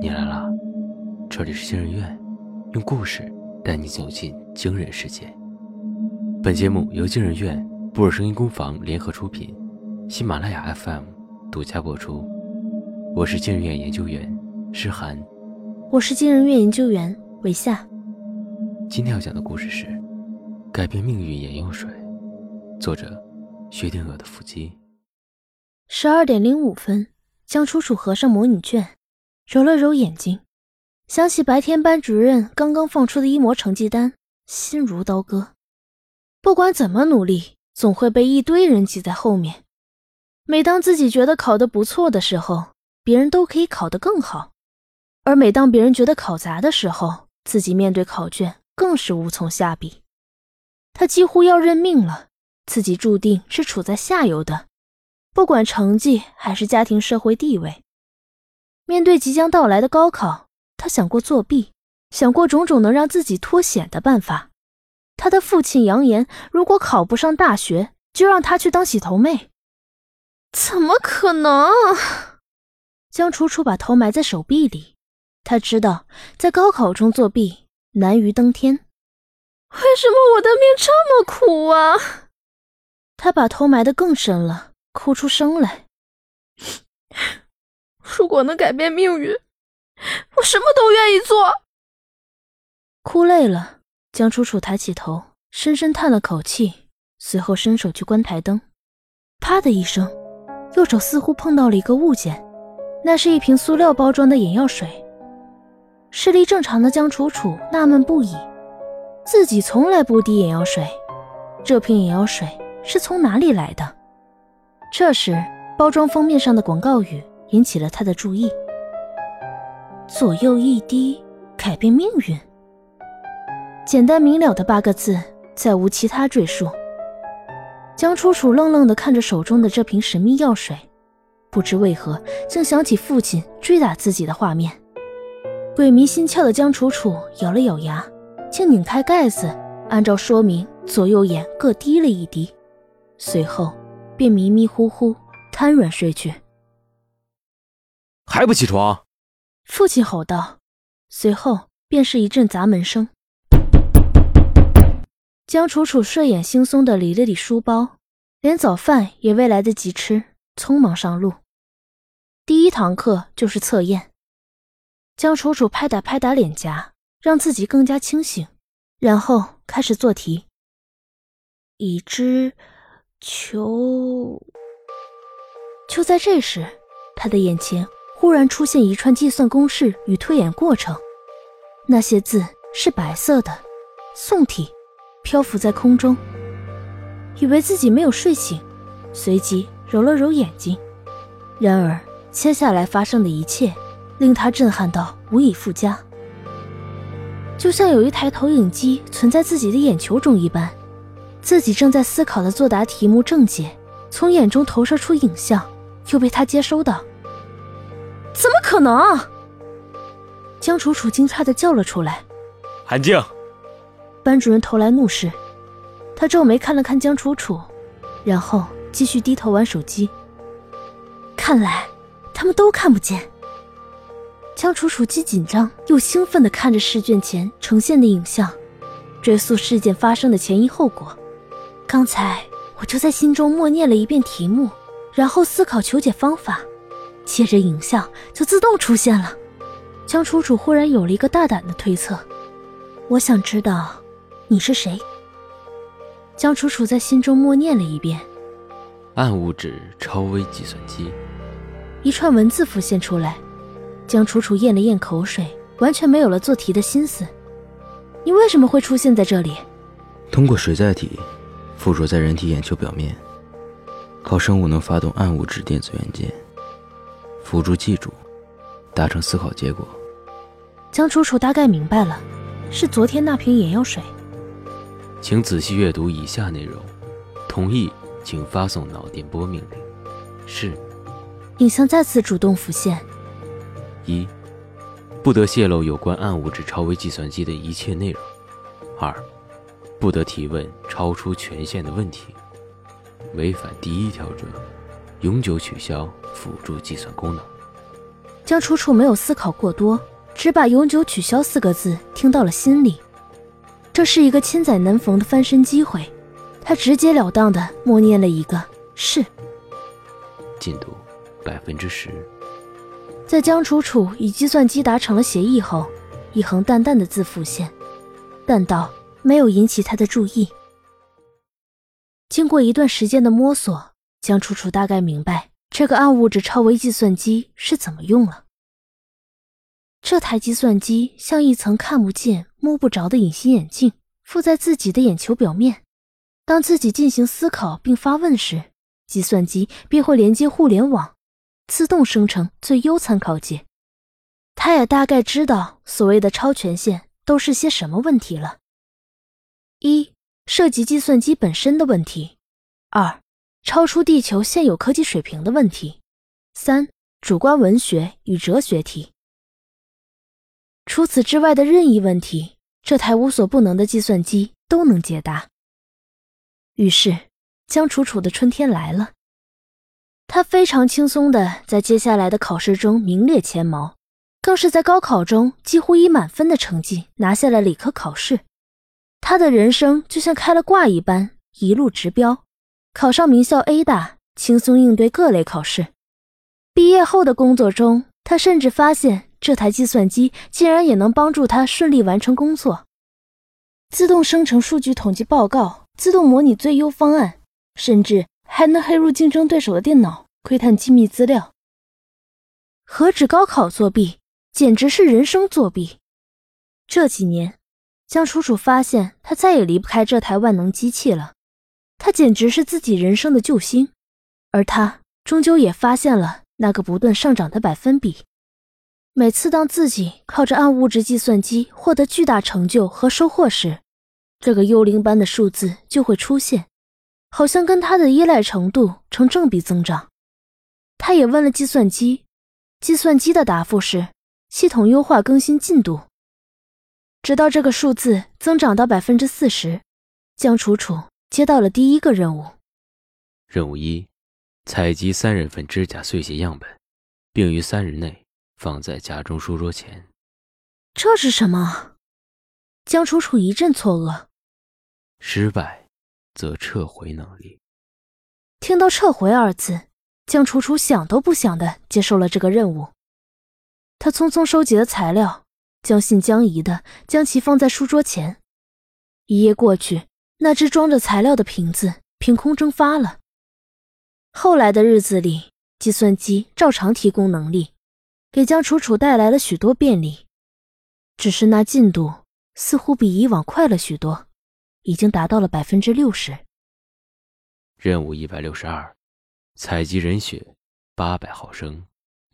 你来了，这里是惊人院，用故事带你走进惊人世界。本节目由惊人院、布尔声音工坊联合出品，喜马拉雅 FM 独家播出。我是惊人院研究员诗涵，我是惊人院研究员韦夏。今天要讲的故事是《改变命运眼药水》，作者薛定谔的腹肌。十二点零五分，将楚楚合上模拟卷。揉了揉眼睛，想起白天班主任刚刚放出的一模成绩单，心如刀割。不管怎么努力，总会被一堆人挤在后面。每当自己觉得考得不错的时候，别人都可以考得更好；而每当别人觉得考砸的时候，自己面对考卷更是无从下笔。他几乎要认命了，自己注定是处在下游的，不管成绩还是家庭社会地位。面对即将到来的高考，他想过作弊，想过种种能让自己脱险的办法。他的父亲扬言，如果考不上大学，就让他去当洗头妹。怎么可能？江楚楚把头埋在手臂里，他知道在高考中作弊难于登天。为什么我的命这么苦啊？他把头埋得更深了，哭出声来。如果能改变命运，我什么都愿意做。哭累了，江楚楚抬起头，深深叹了口气，随后伸手去关台灯。啪的一声，右手似乎碰到了一个物件，那是一瓶塑料包装的眼药水。视力正常的江楚楚纳闷不已，自己从来不滴眼药水，这瓶眼药水是从哪里来的？这时，包装封面上的广告语。引起了他的注意。左右一滴，改变命运。简单明了的八个字，再无其他赘述。江楚楚愣愣地看着手中的这瓶神秘药水，不知为何，竟想起父亲追打自己的画面。鬼迷心窍的江楚楚咬了咬牙，竟拧开盖子，按照说明左右眼各滴了一滴，随后便迷迷糊糊瘫软睡去。还不起床！父亲吼道，随后便是一阵砸门声。江楚楚睡眼惺忪地理了理书包，连早饭也未来得及吃，匆忙上路。第一堂课就是测验。江楚楚拍打拍打脸颊，让自己更加清醒，然后开始做题。已知求……就在这时，他的眼前。忽然出现一串计算公式与推演过程，那些字是白色的，宋体，漂浮在空中。以为自己没有睡醒，随即揉了揉眼睛。然而，接下来发生的一切令他震撼到无以复加，就像有一台投影机存在自己的眼球中一般，自己正在思考的作答题目正解，从眼中投射出影像，又被他接收到。可能？江楚楚惊诧的叫了出来。安静！班主任投来怒视，他皱眉看了看江楚楚，然后继续低头玩手机。看来他们都看不见。江楚楚既紧张又兴奋的看着试卷前呈现的影像，追溯事件发生的前因后果。刚才我就在心中默念了一遍题目，然后思考求解方法。接着影像就自动出现了，江楚楚忽然有了一个大胆的推测：我想知道你是谁。江楚楚在心中默念了一遍：暗物质超微计算机。一串文字浮现出来，江楚楚咽了咽口水，完全没有了做题的心思。你为什么会出现在这里？通过水载体附着在人体眼球表面，靠生物能发动暗物质电子元件。辅助记住，达成思考结果。江楚楚大概明白了，是昨天那瓶眼药水。请仔细阅读以下内容，同意请发送脑电波命令。是。影像再次主动浮现。一，不得泄露有关暗物质超微计算机的一切内容。二，不得提问超出权限的问题。违反第一条者。永久取消辅助计算功能。江楚楚没有思考过多，只把“永久取消”四个字听到了心里。这是一个千载难逢的翻身机会，他直截了当的默念了一个“是”。进度百分之十。在江楚楚与计算机达成了协议后，一行淡淡的字浮现，但到没有引起他的注意。经过一段时间的摸索，江楚楚大概明白这个暗物质超微计算机是怎么用了。这台计算机像一层看不见、摸不着的隐形眼镜，附在自己的眼球表面。当自己进行思考并发问时，计算机便会连接互联网，自动生成最优参考解。他也大概知道所谓的超权限都是些什么问题了：一、涉及计算机本身的问题；二、超出地球现有科技水平的问题；三、主观文学与哲学题。除此之外的任意问题，这台无所不能的计算机都能解答。于是，江楚楚的春天来了。他非常轻松的在接下来的考试中名列前茅，更是在高考中几乎以满分的成绩拿下了理科考试。他的人生就像开了挂一般，一路直飙，考上名校 A 大，轻松应对各类考试。毕业后的工作中，他甚至发现。这台计算机竟然也能帮助他顺利完成工作，自动生成数据统计报告，自动模拟最优方案，甚至还能黑入竞争对手的电脑窥探机密资料。何止高考作弊，简直是人生作弊！这几年，江楚楚发现他再也离不开这台万能机器了，他简直是自己人生的救星。而他终究也发现了那个不断上涨的百分比。每次当自己靠着暗物质计算机获得巨大成就和收获时，这个幽灵般的数字就会出现，好像跟他的依赖程度成正比增长。他也问了计算机，计算机的答复是系统优化更新进度。直到这个数字增长到百分之四十，江楚楚接到了第一个任务。任务一：采集三人份指甲碎屑样本，并于三日内。放在家中书桌前，这是什么？江楚楚一阵错愕。失败，则撤回能力。听到“撤回”二字，江楚楚想都不想的接受了这个任务。他匆匆收集了材料，将信将疑的将其放在书桌前。一夜过去，那只装着材料的瓶子凭空蒸发了。后来的日子里，计算机照常提供能力。给江楚楚带来了许多便利，只是那进度似乎比以往快了许多，已经达到了百分之六十。任务一百六十二，采集人血八百毫升，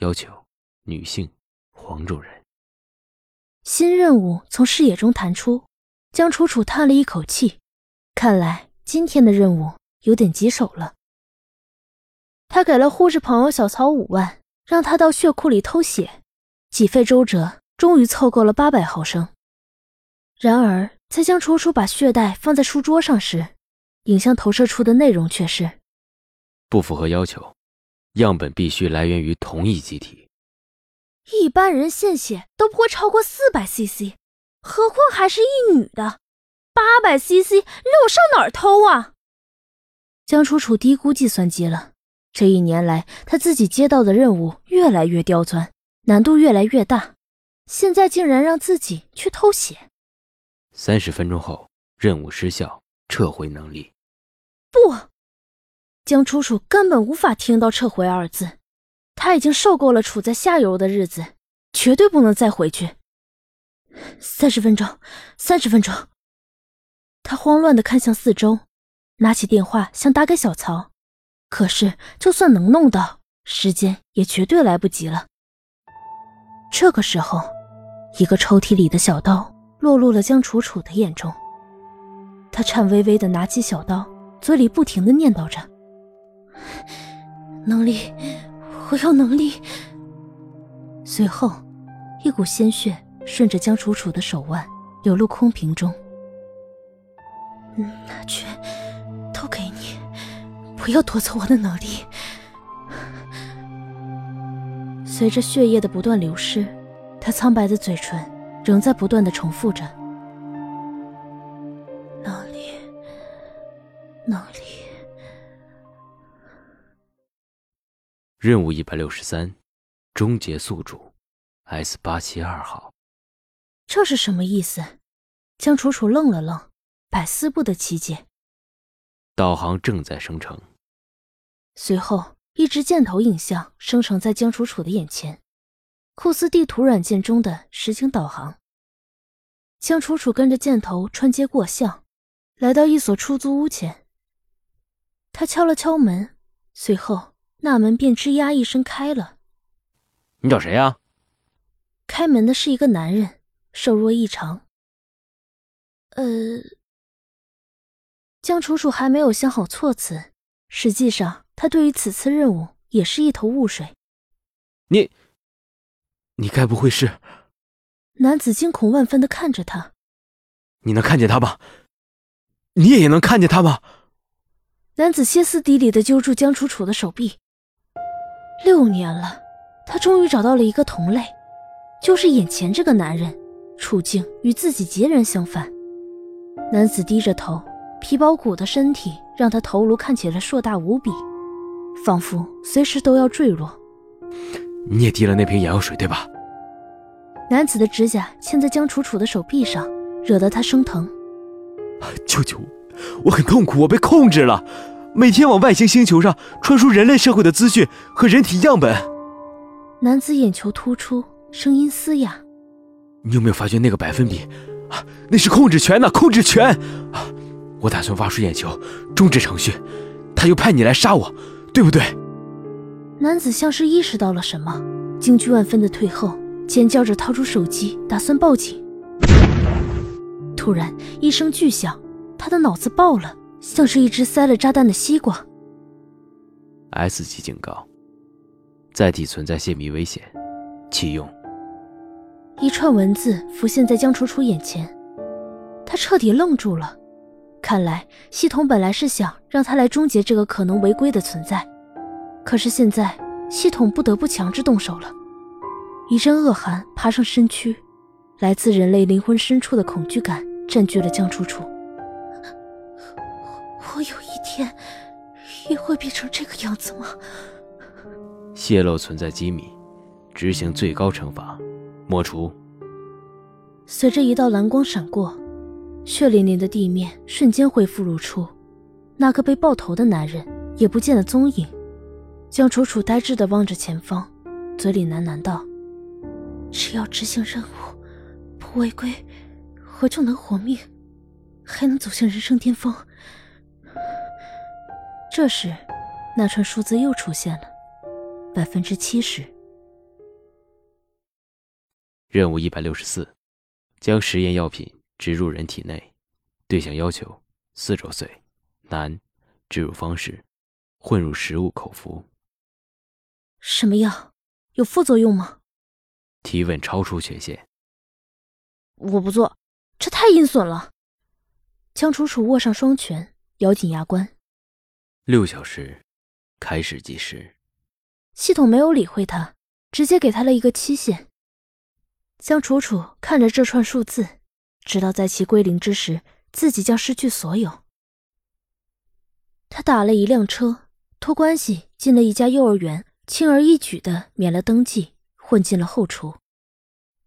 要求女性，黄种人。新任务从视野中弹出，江楚楚叹了一口气，看来今天的任务有点棘手了。他给了护士朋友小曹五万。让他到血库里偷血，几费周折，终于凑够了八百毫升。然而，在将楚楚把血袋放在书桌上时，影像投射出的内容却是不符合要求，样本必须来源于同一机体。一般人献血都不会超过四百 CC，何况还是一女的，八百 CC 让我上哪儿偷啊？江楚楚低估计算机了。这一年来，他自己接到的任务越来越刁钻，难度越来越大。现在竟然让自己去偷血。三十分钟后，任务失效，撤回能力。不，江楚楚根本无法听到“撤回”二字。他已经受够了处在下游的日子，绝对不能再回去。三十分钟，三十分钟。他慌乱的看向四周，拿起电话想打给小曹。可是，就算能弄到，时间也绝对来不及了。这个时候，一个抽屉里的小刀落入了江楚楚的眼中。他颤巍巍地拿起小刀，嘴里不停地念叨着：“能力，我要能力。”随后，一股鲜血顺着江楚楚的手腕流入空瓶中。拿去，都给你。不要夺走我的能力！随着血液的不断流失，他苍白的嘴唇仍在不断的重复着：“能力，能力。”任务一百六十三，终结宿主，S 八七二号。这是什么意思？江楚楚愣了愣，百思不得其解。导航正在生成。随后，一只箭头影像生成在江楚楚的眼前，酷似地图软件中的实景导航。江楚楚跟着箭头穿街过巷，来到一所出租屋前。他敲了敲门，随后那门便吱呀一声开了。你找谁呀？开门的是一个男人，瘦弱异常。呃。江楚楚还没有想好措辞，实际上她对于此次任务也是一头雾水。你，你该不会是？男子惊恐万分的看着他。你能看见他吗？你也能看见他吗？男子歇斯底里的揪住江楚楚的手臂。六年了，他终于找到了一个同类，就是眼前这个男人，处境与自己截然相反。男子低着头。皮包骨的身体让他头颅看起来硕大无比，仿佛随时都要坠落。你也滴了那瓶眼药水，对吧？男子的指甲嵌在江楚楚的手臂上，惹得他生疼。救救我！我很痛苦，我被控制了，每天往外星星球上传输人类社会的资讯和人体样本。男子眼球突出，声音嘶哑。你有没有发觉那个百分比？啊，那是控制权呢，控制权！啊。我打算挖出眼球，终止程序。他又派你来杀我，对不对？男子像是意识到了什么，惊惧万分的退后，尖叫着掏出手机，打算报警。突然一声巨响，他的脑子爆了，像是一只塞了炸弹的西瓜。S 级警告：载体存在泄密危险，启用。一串文字浮现在江楚楚眼前，他彻底愣住了。看来系统本来是想让他来终结这个可能违规的存在，可是现在系统不得不强制动手了。一阵恶寒爬上身躯，来自人类灵魂深处的恐惧感占据了江楚楚。我有一天也会变成这个样子吗？泄露存在机密，执行最高惩罚，抹除。随着一道蓝光闪过。血淋淋的地面瞬间恢复如初，那个被爆头的男人也不见了踪影。江楚楚呆滞地望着前方，嘴里喃喃道：“只要执行任务，不违规，我就能活命，还能走向人生巅峰。”这时，那串数字又出现了，百分之七十。任务一百六十四，将实验药品。植入人体内，对象要求四周岁，男，植入方式混入食物口服。什么药？有副作用吗？提问超出权限。我不做，这太阴损了。江楚楚握上双拳，咬紧牙关。六小时，开始计时。系统没有理会他，直接给他了一个期限。江楚楚看着这串数字。直到在其归零之时，自己将失去所有。他打了一辆车，托关系进了一家幼儿园，轻而易举的免了登记，混进了后厨。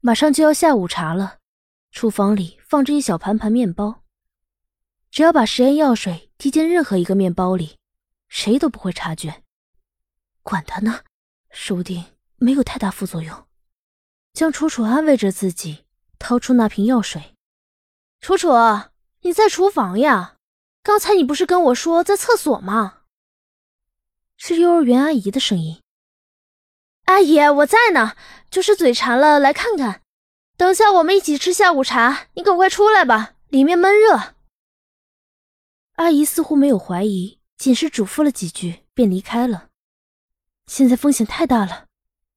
马上就要下午茶了，厨房里放着一小盘盘面包。只要把实验药水滴进任何一个面包里，谁都不会察觉。管他呢，说不定没有太大副作用。江楚楚安慰着自己，掏出那瓶药水。楚楚，你在厨房呀？刚才你不是跟我说在厕所吗？是幼儿园阿姨的声音。阿姨，我在呢，就是嘴馋了，来看看。等下我们一起吃下午茶，你赶快出来吧，里面闷热。阿姨似乎没有怀疑，仅是嘱咐了几句便离开了。现在风险太大了，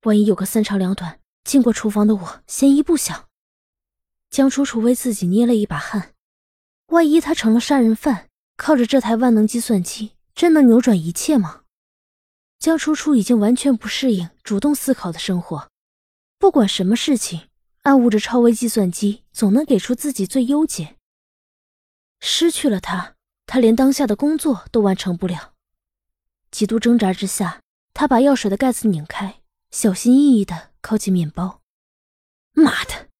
万一有个三长两短，进过厨房的我嫌疑不小。江楚楚为自己捏了一把汗，万一他成了杀人犯，靠着这台万能计算机，真能扭转一切吗？江楚楚已经完全不适应主动思考的生活，不管什么事情，暗悟着超微计算机总能给出自己最优解。失去了它，他连当下的工作都完成不了。极度挣扎之下，他把药水的盖子拧开，小心翼翼地靠近面包。妈的！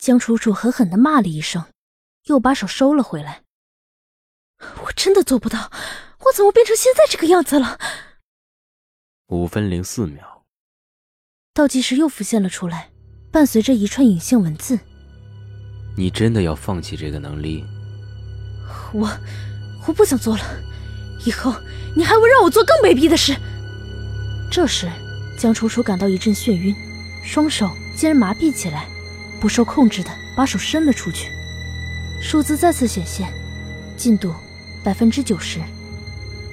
江楚楚狠狠的骂了一声，又把手收了回来。我真的做不到，我怎么变成现在这个样子了？五分零四秒，倒计时又浮现了出来，伴随着一串隐性文字：“你真的要放弃这个能力？”我，我不想做了。以后你还会让我做更卑鄙的事。这时，江楚楚感到一阵眩晕，双手竟然麻痹起来，不受控制的把手伸了出去。数字再次显现，进度百分之九十。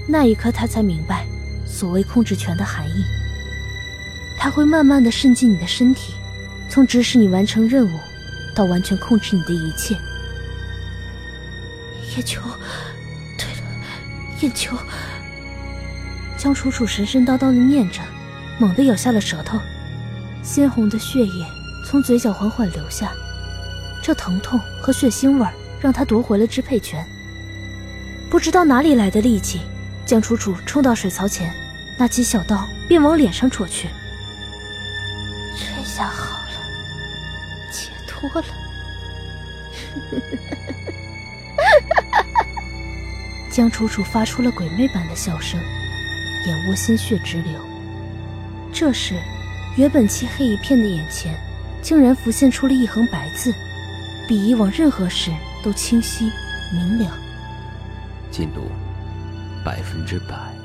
那一刻，他才明白。所谓控制权的含义，它会慢慢的渗进你的身体，从指使你完成任务，到完全控制你的一切。眼球，对了，眼球。江楚楚神神叨叨的念着，猛地咬下了舌头，鲜红的血液从嘴角缓缓流下，这疼痛和血腥味让他夺回了支配权。不知道哪里来的力气。江楚楚冲到水槽前，拿起小刀便往脸上戳去。这下好了，解脱了。江楚楚发出了鬼魅般的笑声，眼窝鲜血直流。这时，原本漆黑一片的眼前，竟然浮现出了一横白字，比以往任何事都清晰明了。进度。百分之百。